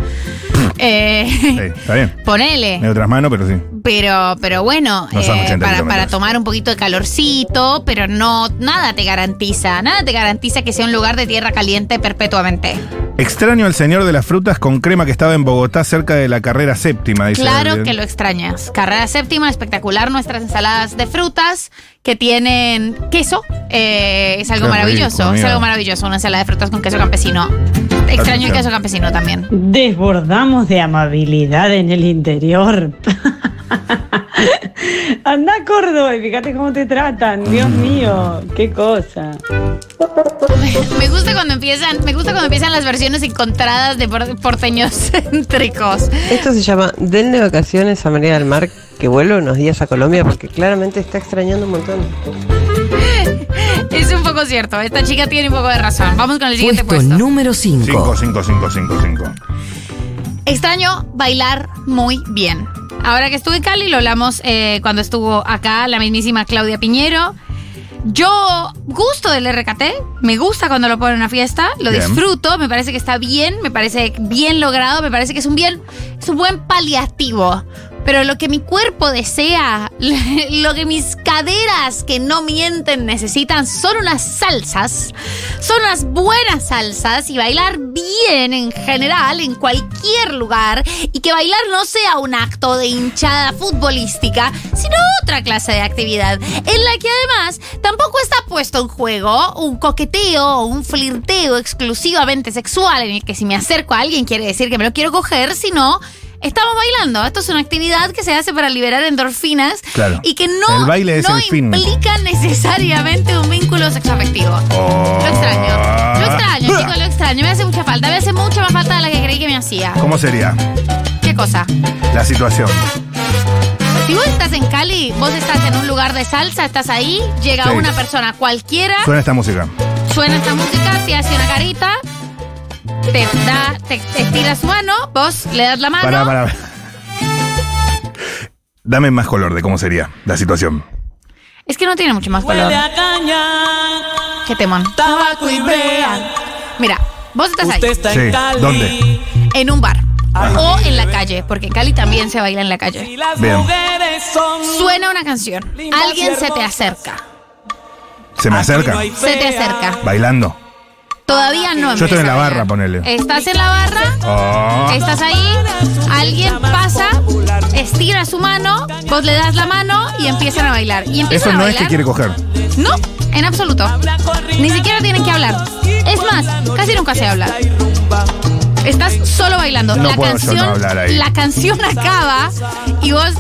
Eh, está bien. *laughs* ponele. De otras manos, pero sí. Pero, pero bueno, No eh, 80 para, tomar un poquito de calorcito, pero no, nada te garantiza, nada te garantiza que sea un lugar de tierra caliente perpetuamente. Extraño al señor de las frutas con crema que estaba en Bogotá cerca de la carrera séptima, dice. Claro que lo extrañas. Carrera séptima, espectacular, nuestras ensaladas de frutas que tienen queso. eh, es algo Qué maravilloso, rico, es amiga. algo maravilloso, una ensalada de frutas con queso campesino. Extraño el queso campesino también. Desbordamos de amabilidad en el interior. *laughs* *laughs* Anda a Córdoba y fíjate cómo te tratan. Dios mío, qué cosa. Me gusta cuando empiezan, me gusta cuando empiezan las versiones encontradas de por- porteños *laughs* céntricos. Esto se llama Denle vacaciones a María del Mar, que vuelve unos días a Colombia porque claramente está extrañando un montón. Es un poco cierto, esta chica tiene un poco de razón. Vamos con el siguiente Puesto puesto. número 5. 5, 5, 5, 5, 5. Extraño bailar muy bien. Ahora que estuve en Cali, lo hablamos eh, cuando estuvo acá la mismísima Claudia Piñero. Yo gusto del RKT, me gusta cuando lo ponen en una fiesta, lo Bien. disfruto, me parece que está bien, me parece bien logrado, me parece que es un bien, es un buen paliativo. Pero lo que mi cuerpo desea, *laughs* lo que mis caderas que no mienten necesitan son unas salsas, son unas buenas salsas y bailar bien en general en cualquier lugar y que bailar no sea un acto de hinchada futbolística, sino otra clase de actividad en la que además tampoco está puesto en juego un coqueteo o un flirteo exclusivamente sexual en el que si me acerco a alguien quiere decir que me lo quiero coger, sino estamos bailando. Esto es una actividad que se hace para liberar endorfinas Claro. y que no, El baile es no el fin. implica necesariamente un vínculo sexoafectivo. Lo extraño. Lo extraño, chicos, lo extraño. Me hace mucha falta. Me hace mucha más falta de la que creí que me hacía. ¿Cómo sería ¿Qué cosa? la situación? Si vos estás en Cali, vos estás en un lugar de salsa, estás ahí, llega Sí. una persona cualquiera, Suena esta música. suena esta música, te hace una carita, te da, te, te estira su mano, vos le das la mano. Para, para. Dame más color de cómo sería la situación. Es que no tiene mucho más color. Qué temón. Tabaco y brea. Mira, vos estás ahí, Usted está Sí, en Cali. ¿dónde? en un bar. O en la calle, porque en Cali también se baila en la calle. Y las Bien. mujeres son. Suena una canción. Alguien se te acerca. Se me acerca. Se te acerca. Bailando. Todavía no Yo estoy en la barra, ponele. Estás en la barra, Oh. estás ahí, alguien pasa, estira su mano, vos le das la mano y empiezan a bailar. Y empiezan Eso a no es bailar. que quiere coger. No, en absoluto. Ni siquiera tienen que hablar. Es más, casi nunca se habla. Estás solo bailando. No la puedo yo canción, no hablar ahí. la canción acaba y vos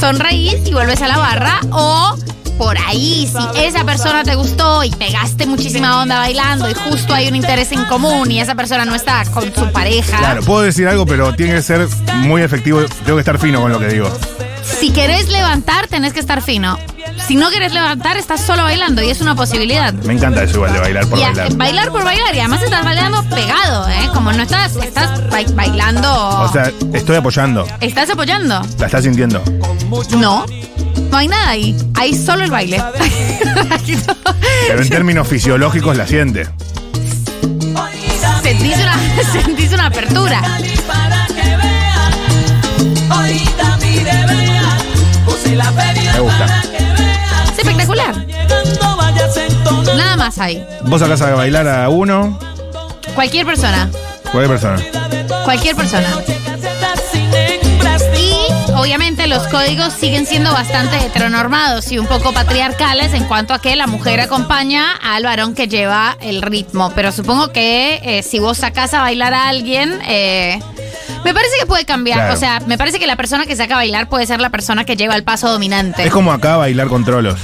sonreís y vuelves a la barra o por ahí, si esa persona te gustó y pegaste muchísima onda bailando y justo hay un interés en común y esa persona no está con su pareja, Claro, puedo decir algo, pero tiene que ser muy efectivo. Tengo que estar fino con lo que digo. si querés levantar tenés que estar fino. Si no querés levantar, estás solo bailando y es una posibilidad. Me encanta eso igual de bailar por Y a- bailar. bailar por bailar y además estás bailando pegado, ¿eh? Como no estás, estás ba- bailando. O sea, estoy apoyando. ¿Estás apoyando? La estás sintiendo. No. No hay nada ahí. Hay solo el baile. Pero en *laughs* términos fisiológicos la siente. sentís, una, *laughs* sentís una apertura. Me gusta. Es espectacular. Nada más hay. Vos sacás a bailar a uno, Cualquier persona. cualquier persona. Cualquier persona. Y obviamente los códigos siguen siendo bastante heteronormados y un poco patriarcales en cuanto a que la mujer acompaña al varón que lleva el ritmo. Pero supongo que eh, si vos sacás a bailar a alguien, eh, me parece que puede cambiar. Claro. O sea, me parece que la persona que saca a bailar puede ser la persona que lleva el paso dominante. Es como acá bailar con trolos.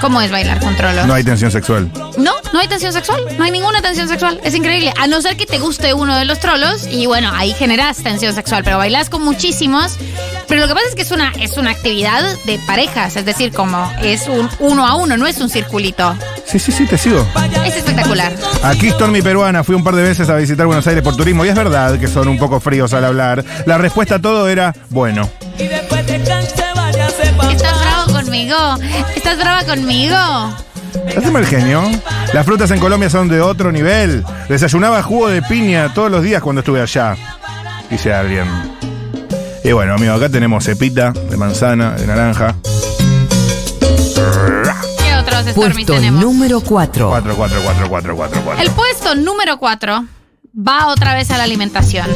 ¿Cómo es bailar con trolos? No hay tensión sexual. No, no hay tensión sexual. No hay ninguna tensión sexual. Es increíble. A no ser que te guste uno de los trolos y bueno, ahí generas tensión sexual. Pero bailas con muchísimos. Pero lo que pasa es que es una, es una actividad de parejas. Es decir, como es un uno a uno, no es un circulito. Sí, sí, sí, te sigo. Es espectacular. Aquí Stormy Peruana, fui un par de veces a visitar Buenos Aires por turismo y es verdad que son un poco fríos al hablar. La respuesta a todo era, bueno. ¿Estás bravo conmigo? ¿Estás brava conmigo? Haceme el genio. Las frutas en Colombia son de otro nivel. Desayunaba jugo de piña todos los días cuando estuve allá. Dice alguien. Y bueno, amigo, acá tenemos cepita de manzana, de naranja. ¿Qué otros Stormy Puesto tenemos? número 4. 4, 4, 4, 4, 4, 4. El puesto número 4 va otra vez a la alimentación.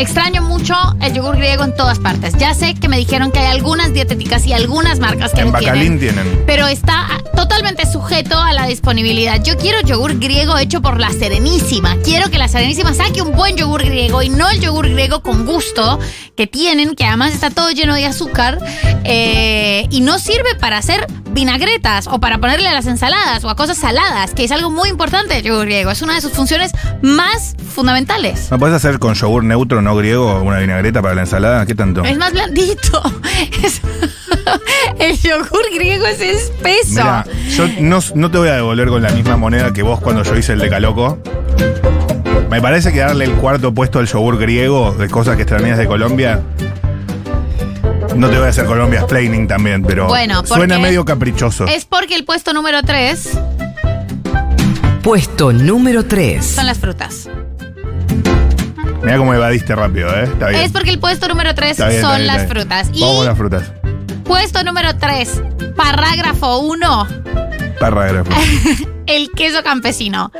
Extraño mucho el yogur griego en todas partes. Ya sé que me dijeron que hay algunas dietéticas y algunas marcas que En lo Bacalín tienen. tienen. Pero está totalmente sujeto a la disponibilidad. Yo quiero yogur griego hecho por la Serenísima. Quiero que la Serenísima saque un buen yogur griego y no el yogur griego con gusto que tienen, que además está todo lleno de azúcar eh, y no sirve para hacer vinagretas o para ponerle a las ensaladas o a cosas saladas, que es algo muy importante del yogur griego. Es una de sus funciones más fundamentales. ¿No puedes hacer con yogur neutro, no griego, una vinagreta para la ensalada? ¿Qué tanto? Es más blandito. *laughs* Es- el yogur griego es espeso. Mira, yo no, no te voy a devolver con la misma moneda que vos cuando yo hice el de Caloco. Me parece que darle el cuarto puesto al yogur griego de cosas que extrañas de Colombia. No te voy a hacer Colombia explaining también, pero Bueno, suena medio caprichoso. Es porque el puesto número 3 Puesto número 3. son las frutas. Mira cómo evadiste rápido, ¿eh? Está bien. Es porque el puesto número 3 Está bien, son bien, las frutas. Y Vamos con las frutas. puesto número 3, parágrafo 1, Parágrafo. *laughs* el queso campesino.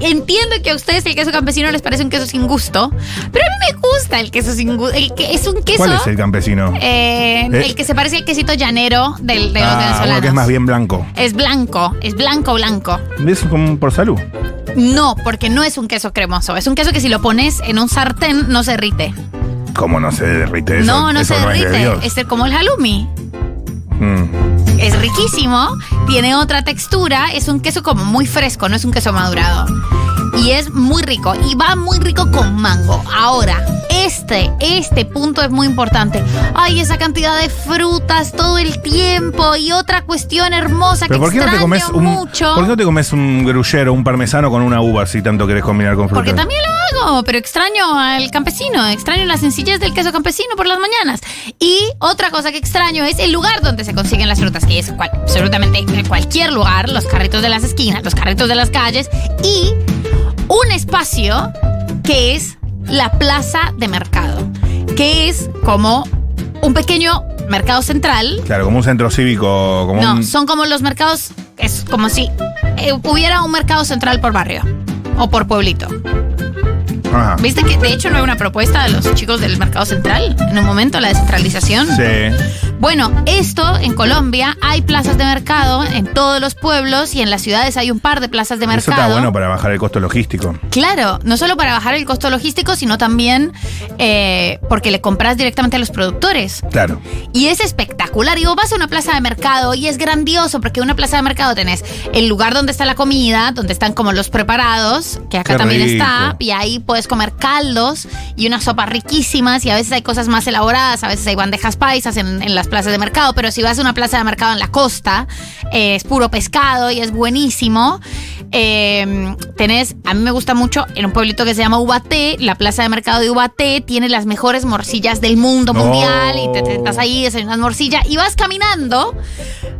Entiendo que a ustedes el queso campesino les parece un queso sin gusto, pero a mí me gusta el queso sin gusto. Que es un queso ¿Cuál es el campesino? eh, Eh. el que se parece al quesito llanero del, de los ah, venezolanos. uno que es más bien blanco. Es blanco, es blanco, blanco. Es como por salud. No, porque no es un queso cremoso. Es un queso que si lo pones en un sartén no se derrite. ¿Cómo no se derrite eso? no, no Eso se es de derrite. Dios. Es como el halloumi. Es riquísimo, tiene otra textura, es un queso como muy fresco, no es un queso madurado. Y es muy rico, y va muy rico con mango. Ahora, este, este punto es muy importante. Ay, esa cantidad de frutas todo el tiempo y otra cuestión hermosa Pero que ¿por qué no te comes un mucho. ¿Por qué no te comes un gruyero, un parmesano con una uva si tanto querés combinar con frutas? Porque también lo hago, pero extraño al campesino, extraño la sencillez del queso campesino por las mañanas. Y otra cosa que extraño es el lugar donde se consiguen las frutas, que es cual- absolutamente en cualquier lugar, los carritos de las esquinas, los carritos de las calles y un espacio que es la plaza de mercado, que es como un pequeño mercado central. Claro, como un centro cívico, como No, un... son como los mercados Es como si eh, hubiera un mercado central por barrio o por pueblito. Ajá. ¿Viste que de hecho no hay una propuesta de los chicos del mercado central en un momento, la descentralización? Sí. Bueno, esto en Colombia hay plazas de mercado en todos los pueblos y en las ciudades hay un par de plazas de Eso mercado. está bueno para bajar el costo logístico. Claro, no solo para bajar el costo logístico, sino también eh, porque le compras directamente a los productores. Claro. Y es espectacular. Y vos vas a una plaza de mercado y es grandioso porque en una plaza de mercado tenés el lugar donde está la comida, donde están como los preparados, que acá Qué también rico. está, y ahí puedes comer caldos y unas sopas riquísimas y a veces hay cosas más elaboradas, a veces hay bandejas paisas en, en las plazas de mercado, pero si vas a una plaza de mercado en la costa, eh, es puro pescado y es buenísimo. Eh, tenés, a mí me gusta mucho, en un pueblito que se llama Ubaté, la plaza de mercado de Ubaté tiene las mejores morcillas del mundo mundial y te, te estás ahí, desayunas morcilla y vas caminando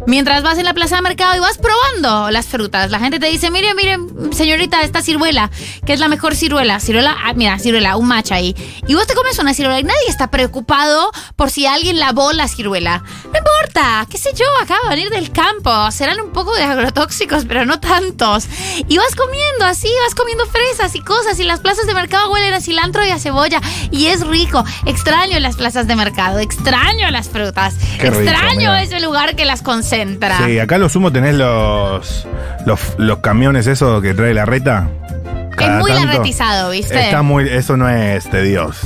mientras vas en la plaza de mercado y vas probando las frutas. La gente te dice, mire, mire, señorita, esta ciruela, que es la mejor ciruela. Ciruela, ah, mira, ciruela, un match ahí. Y vos te comes una ciruela y nadie está preocupado por si alguien lavó la ciruela. No importa, qué sé yo, acaba de venir del campo. Serán un poco de agrotóxicos, pero no tantos. Y vas comiendo así, vas comiendo fresas y cosas. Y las plazas de mercado huelen a cilantro y a cebolla. Y es rico. Extraño las plazas de mercado, extraño las frutas. Qué rico, extraño mira. ese lugar que las concentra. Sí, acá lo sumo tenés los, los, los camiones esos que trae la reta. Es muy tanto. larretizado, ¿viste? Está muy, eso no es de Dios.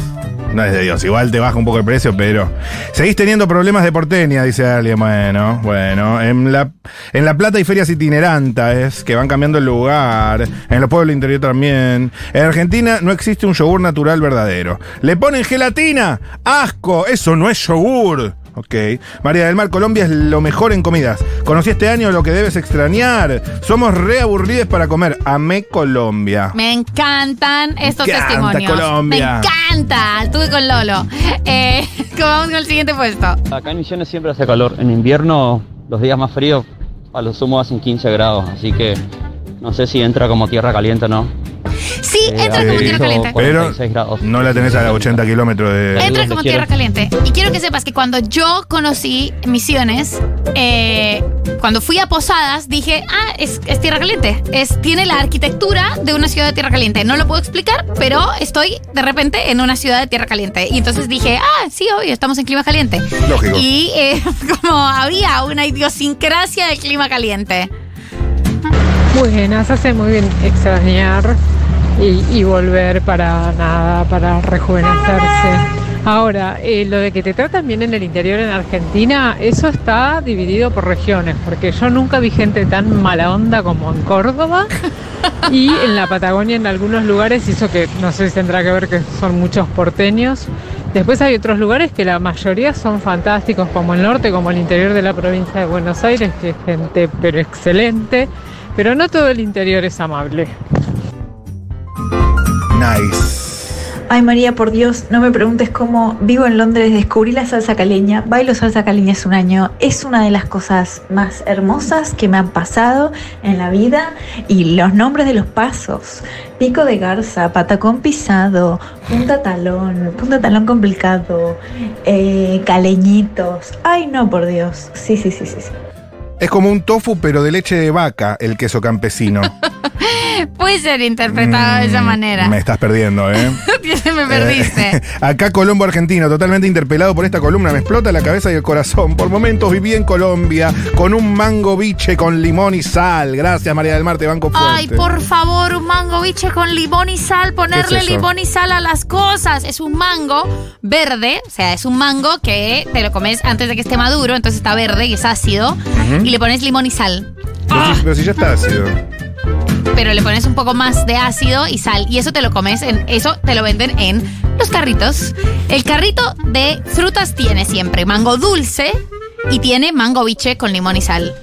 No es de Dios. Igual te baja un poco el precio, pero. Seguís teniendo problemas de porteña, dice alguien. Bueno, bueno. En la, en La Plata hay ferias itinerantes que van cambiando el lugar. En los pueblos interior también. En Argentina no existe un yogur natural verdadero. Le ponen gelatina. ¡Asco! Eso no es yogur. Ok. María del Mar, Colombia es lo mejor en comidas. Conocí este año lo que debes extrañar. Somos re aburridos para comer. Amé Colombia. Me encantan estos encanta testimonios. Colombia. Me encanta. Estuve con Lolo. Eh, *laughs* vamos con el siguiente puesto. Acá en Misiones siempre hace calor. En invierno, los días más fríos, a lo sumo hacen 15 grados. Así que no sé si entra como tierra caliente o no. Sí, Eh, entra como tierra caliente. Pero 46 grados. no la tenés a 80 kilómetros de. Entra como tierra caliente. Y quiero que sepas que cuando yo conocí Misiones, eh, cuando fui a Posadas, dije, ah, es, es tierra caliente. Es, tiene la arquitectura de una ciudad de tierra caliente. No lo puedo explicar, pero estoy de repente en una ciudad de tierra caliente. Y entonces dije, ah, sí, obvio, estamos en clima caliente. Lógico. Y eh, *laughs* como había una idiosincrasia del clima caliente. Buenas, hace muy bien extrañar y, y volver para nada, para rejuvenecerse. Ahora, eh, lo de que te tratan bien en el interior en Argentina, eso está dividido por regiones, porque yo nunca vi gente tan mala onda como en Córdoba *laughs* y en la Patagonia en algunos lugares, y eso que no sé si tendrá que ver que son muchos porteños. Después hay otros lugares que la mayoría son fantásticos, como el norte, como el interior de la provincia de Buenos Aires, que es gente pero excelente, pero no todo el interior es amable. Nice. Ay María, por Dios, no me preguntes cómo vivo en Londres, descubrí la salsa caleña, bailo salsa caleña hace un año, es una de las cosas más hermosas que me han pasado en la vida y los nombres de los pasos, pico de garza, patacón pisado, punta talón, punta talón complicado, eh, caleñitos, ay no, por Dios, sí, sí, sí, sí. sí. Es como un tofu, pero de leche de vaca, el queso campesino. *laughs* *laughs* Puede ser interpretado de esa manera. Mm, Me estás perdiendo, ¿eh? *laughs* me perdiste. Eh, *laughs* acá Colombo Argentino, totalmente interpelado por esta columna. Me explota la cabeza y el corazón. Por momentos viví en Colombia con un mango biche con limón y sal. Gracias, María del Mar, te banco fuerte. Ay, por favor, un mango biche con limón y sal, ponerle limón y sal a las cosas. Es un mango verde, o sea, es un mango que te lo comes antes de que esté maduro, entonces está verde y es ácido, y le pones limón y sal. Pero, si, pero si ya está ácido. Pero le pones un poco más de ácido y sal, y eso te lo comes, en, eso te lo venden en los carritos. El carrito de frutas tiene siempre mango dulce y tiene mango biche con limón y sal.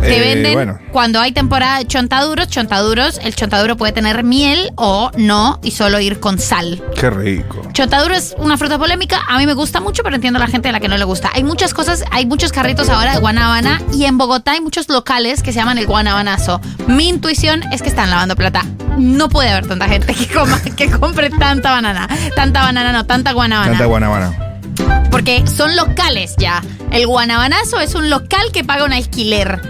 Te Eh, venden bueno. cuando hay temporada de chontaduros, chontaduros, el chontaduro puede tener miel o no y solo ir con sal. Qué rico. Chontaduro es una fruta polémica, a mí me gusta mucho, pero entiendo a la gente a la que no le gusta. Hay muchas cosas, hay muchos carritos ahora de guanábana y en Bogotá hay muchos locales que se llaman el guanabanazo. Mi intuición es que están lavando plata. No puede haber tanta gente que coma, que compre tanta banana, tanta banana, no, tanta guanábana. Tanta guanabana. Porque son locales ya. El guanabanazo es un local que paga un alquiler.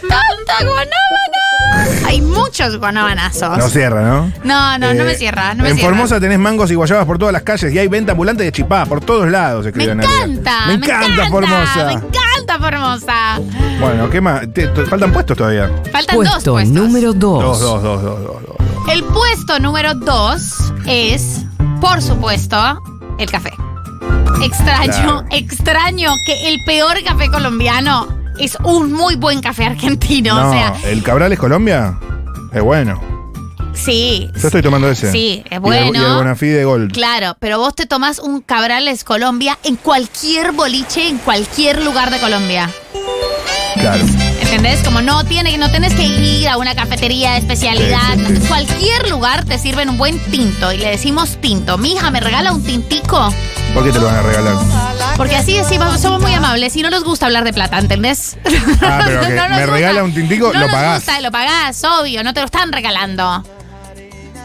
fruta guanábana. Hay muchos guanabanazos. No cierra, ¿no? No, no, no Eh, me cierra. No me en cierra. Formosa tenés mangos y guayabas por todas las calles y hay venta ambulante de chipá por todos lados. Me escriben encanta, Me encanta, Formosa. Me encanta Formosa. Bueno, ¿qué más? Te- te- faltan puestos todavía. Faltan dos Puesto puestos. número Dos, 2. dos, dos, dos, dos. dos. El puesto número dos es, por supuesto, el café. Extraño, Claro. extraño que el peor café colombiano es un muy buen café argentino. No, O sea, ¿el Cabral es Colombia? Es bueno. sí. Yo estoy tomando ese. Sí, es Y el- bueno. Y el Bonafide Gold. Claro, pero vos te tomás un Cabrales Colombia en cualquier boliche, en cualquier lugar de Colombia. Claro. ¿Entendés? Como no tiene, no tenés que ir a una cafetería de especialidad. Sí, sí, cualquier lugar te sirven un buen tinto y le decimos tinto. Mi hija me regala un tintico ¿Por qué te lo van a regalar? porque así decimos, somos muy amables y no nos gusta hablar de plata, ¿entendés? Ah, pero *laughs* que nos me regala un tintico, no lo nos pagás. gusta, lo pagás, obvio, no te lo están regalando.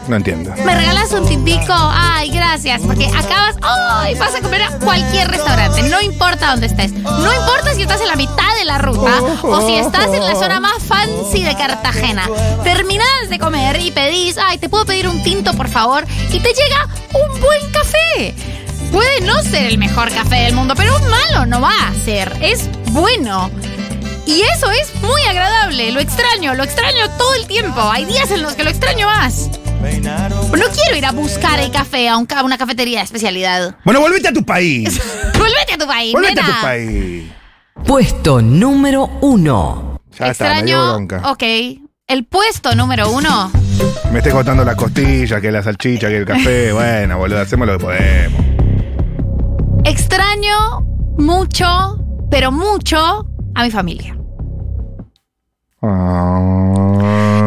No entiendo. ¿Me regalas un tintico? Ay, gracias. Porque acabas, ay, vas a comer a cualquier restaurante. No importa dónde estés. No importa si estás en la mitad de la ruta o si estás en la zona más fancy de Cartagena. Terminás de comer y pedís, ay, ¿te puedo pedir un tinto, por favor? Y te llega un buen café. Puede no ser el mejor café del mundo, pero malo no va a ser. Es bueno. Y eso es muy agradable. Lo extraño, lo extraño todo el tiempo. Hay días en los que lo extraño más. No quiero ir a buscar el café a, un ca- a una cafetería de especialidad. Bueno, volvete a tu país. *laughs* Volvete a tu país, volvete a tu país. Puesto número 1. Ya está, me dio Extraño. bronca. Ok. El puesto número uno. Me estés contando las costillas, que la salchicha, que el café. Bueno, boludo, hacemos lo que podemos. Extraño mucho, pero mucho a mi familia. Ah.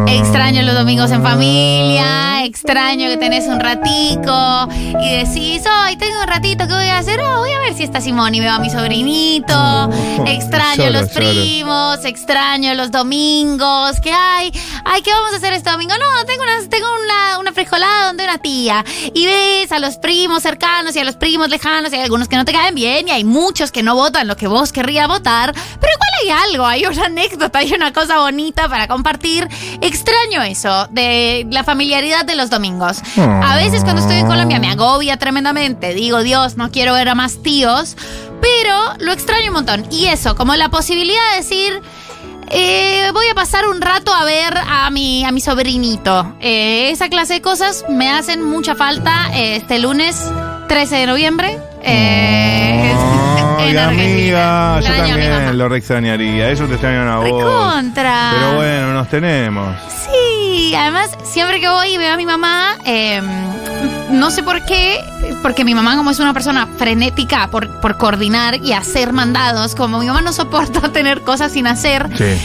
Extraño los domingos en familia, extraño que tenés un ratico y decís, hoy tengo un ratito, ¿qué voy a hacer? Oh, voy a ver si está Simón y veo a mi sobrinito. *laughs* Extraño Lloro, los lloro. primos, extraño los domingos. ¿Qué hay? Ay, ¿qué vamos a hacer este domingo? No, tengo una, tengo una, una frijolada donde una tía. Y ves a los primos cercanos y a los primos lejanos y hay algunos que no te caen bien y hay muchos que no votan lo que vos querrías votar. Pero igual hay algo, hay una anécdota, hay una cosa bonita para compartir. Extraño eso de la familiaridad de los domingos. A veces cuando estoy en Colombia me agobia tremendamente. Digo, Dios, no quiero ver a más tíos. Pero lo extraño un montón. Y eso, como la posibilidad de decir... eh, voy a pasar un rato a ver a mi, a mi sobrinito. Eh, esa clase de cosas me hacen mucha falta eh, este lunes 13 de noviembre. eh, Argentina. amiga, yo también lo re extrañaría. Eso te extrañan a vos. Recontra. Pero bueno, nos tenemos. Sí, además, siempre que voy y veo a mi mamá, eh, no sé por qué, porque mi mamá como es una persona frenética por, por coordinar y hacer mandados, como mi mamá no soporta *laughs* tener cosas sin hacer, Sí.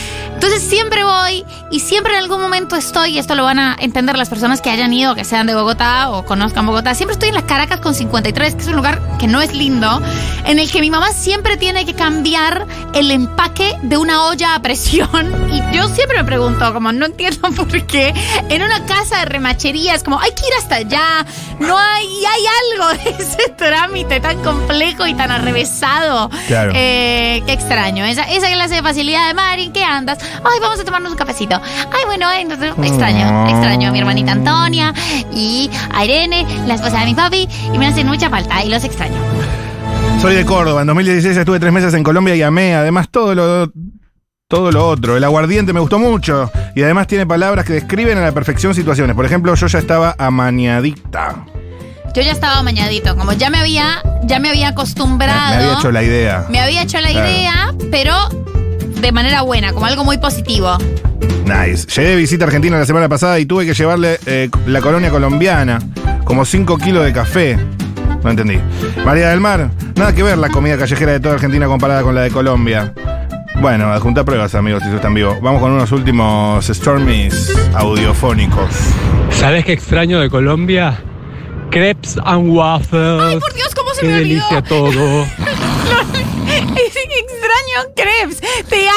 Entonces siempre voy y siempre en algún momento estoy, y esto lo van a entender las personas que hayan ido, que sean de Bogotá o conozcan Bogotá, siempre estoy en las Caracas con 53, que es un lugar que no es lindo, en el que mi mamá siempre tiene que cambiar el empaque de una olla a presión. Y yo siempre me pregunto, como no entiendo *laughs* por qué, en una casa de remachería es como, hay que ir hasta allá, no hay, y hay algo de ese trámite tan complejo y tan arrevesado. Claro. Eh, qué extraño. Esa, esa clase de facilidad de Mari, ¿qué andas? Ay, vamos a tomarnos un cafecito. Ay, bueno, ay, sé, extraño. Extraño a mi hermanita Antonia y a Irene, la esposa de mi papi, y me hacen mucha falta y los extraño. Soy de Córdoba. En 2016 estuve tres meses en Colombia y amé. Además, todo lo, todo lo otro. El aguardiente me gustó mucho. Y además tiene palabras que describen a la perfección situaciones. Por ejemplo, yo ya estaba amañadita. Yo ya estaba mañadito, como ya me había, ya me había Me, acostumbrado. me había hecho la idea. Me había hecho la Claro. idea, pero de manera buena, como algo muy positivo. Nice. Llegué de visita a Argentina la semana pasada y tuve que llevarle eh, la colonia colombiana. Como 5 kilos de café. No entendí. María del Mar, nada que ver la comida callejera de toda Argentina comparada con la de Colombia. Bueno, adjunta pruebas, amigos, si eso está en vivo. Vamos con unos últimos Stormies audiofónicos. ¿Sabes qué extraño de Colombia? Crepes and waffles. Ay, por Dios, ¿cómo se qué me olvidó? delicia todo. *laughs* Es extraño crepes. Te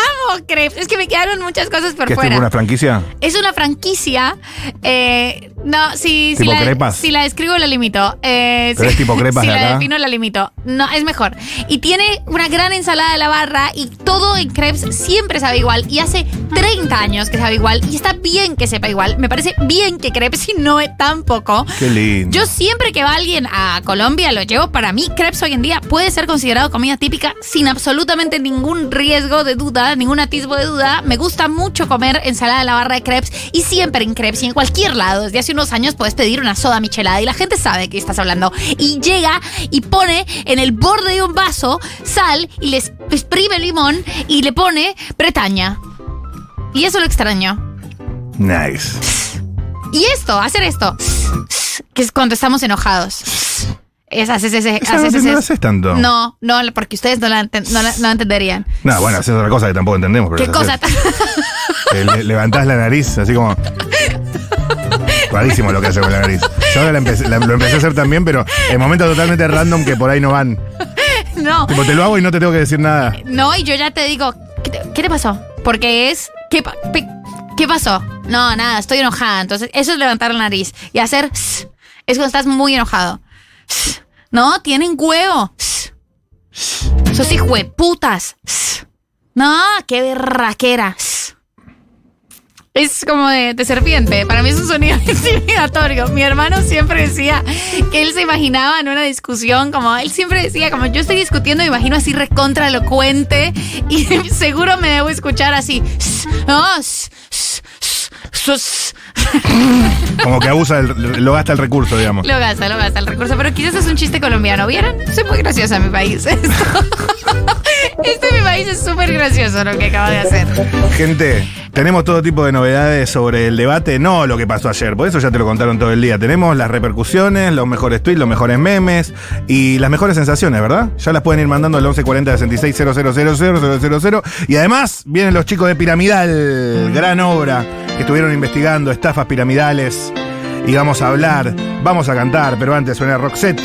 crepes. Es que me quedaron muchas cosas por ¿Qué es fuera. tipo una franquicia? Es una franquicia. eh, no, si, si, ¿Tipo la, crepas? si la describo la limito. Eh, Pero si- es tipo crepas Si de la acá. defino la limito. No, es mejor. Y tiene una gran ensalada de la barra y todo en crepes siempre sabe igual. Y hace 30 años que sabe igual. Y está bien que sepa igual. Me parece bien que crepes y no es tampoco. Qué lindo. Yo siempre que va alguien a Colombia lo llevo para mí. Crepes hoy en día puede ser considerado comida típica sin absolutamente ningún riesgo de duda, ningún atisbo de duda. Me gusta mucho comer ensalada de la barra de crepes y siempre en crepes y en cualquier lado. Desde hace unos años puedes pedir una soda michelada y la gente sabe de qué estás hablando. Y llega y pone en el borde de un vaso sal y le exprime limón y le pone Bretaña. Y eso lo extraño. Nice. Y esto, hacer esto, que es cuando estamos enojados. Es, haces ese, Esa haces no, ese- no lo haces tanto. No, no, porque ustedes no la, enten- no la- no la entenderían. No, bueno, esa es otra cosa que tampoco entendemos. Pero ¿Qué cosa? Eh, le- levantás la nariz, así como. Rarísimo lo que hace con la nariz. Yo ahora la empecé- la- lo empecé a hacer también, pero en momentos totalmente random que por ahí no van. *laughs* no, Tipo, te lo hago y no te tengo que decir nada. no, y yo ya te digo, ¿qué te, qué te pasó? Porque es, ¿qué, ¿qué pasó? No, nada, estoy enojada. Entonces, eso es levantar la nariz. Y hacer, es cuando estás muy enojado. No, tienen huevo. Sos hijo de putas. No, qué berraquera. Es como de, serpiente. Para mí es un sonido *laughs* intimidatorio. Mi hermano siempre decía que él se imaginaba en una discusión, como él siempre decía, como yo estoy discutiendo, me imagino así recontra elocuente y *laughs* seguro me debo escuchar así. "Ah, s- s- s- s- *laughs* Como que abusa, lo gasta el recurso, digamos. Lo gasta, lo gasta el recurso, pero quizás es un chiste colombiano. ¿Vieron? Soy muy graciosa en mi país. *laughs* este país es súper gracioso lo que acabo de hacer. Gente, tenemos todo tipo de novedades sobre el debate, no lo que pasó ayer, por eso ya te lo contaron todo el día. Tenemos las repercusiones, los mejores tweets, los mejores memes y las mejores sensaciones, ¿verdad? Ya las pueden ir mandando al 1140 66 000 Y además vienen los chicos de Piramidal, gran obra, que estuvieron investigando estafas piramidales. Y vamos a hablar, vamos a cantar, pero antes suena Roxette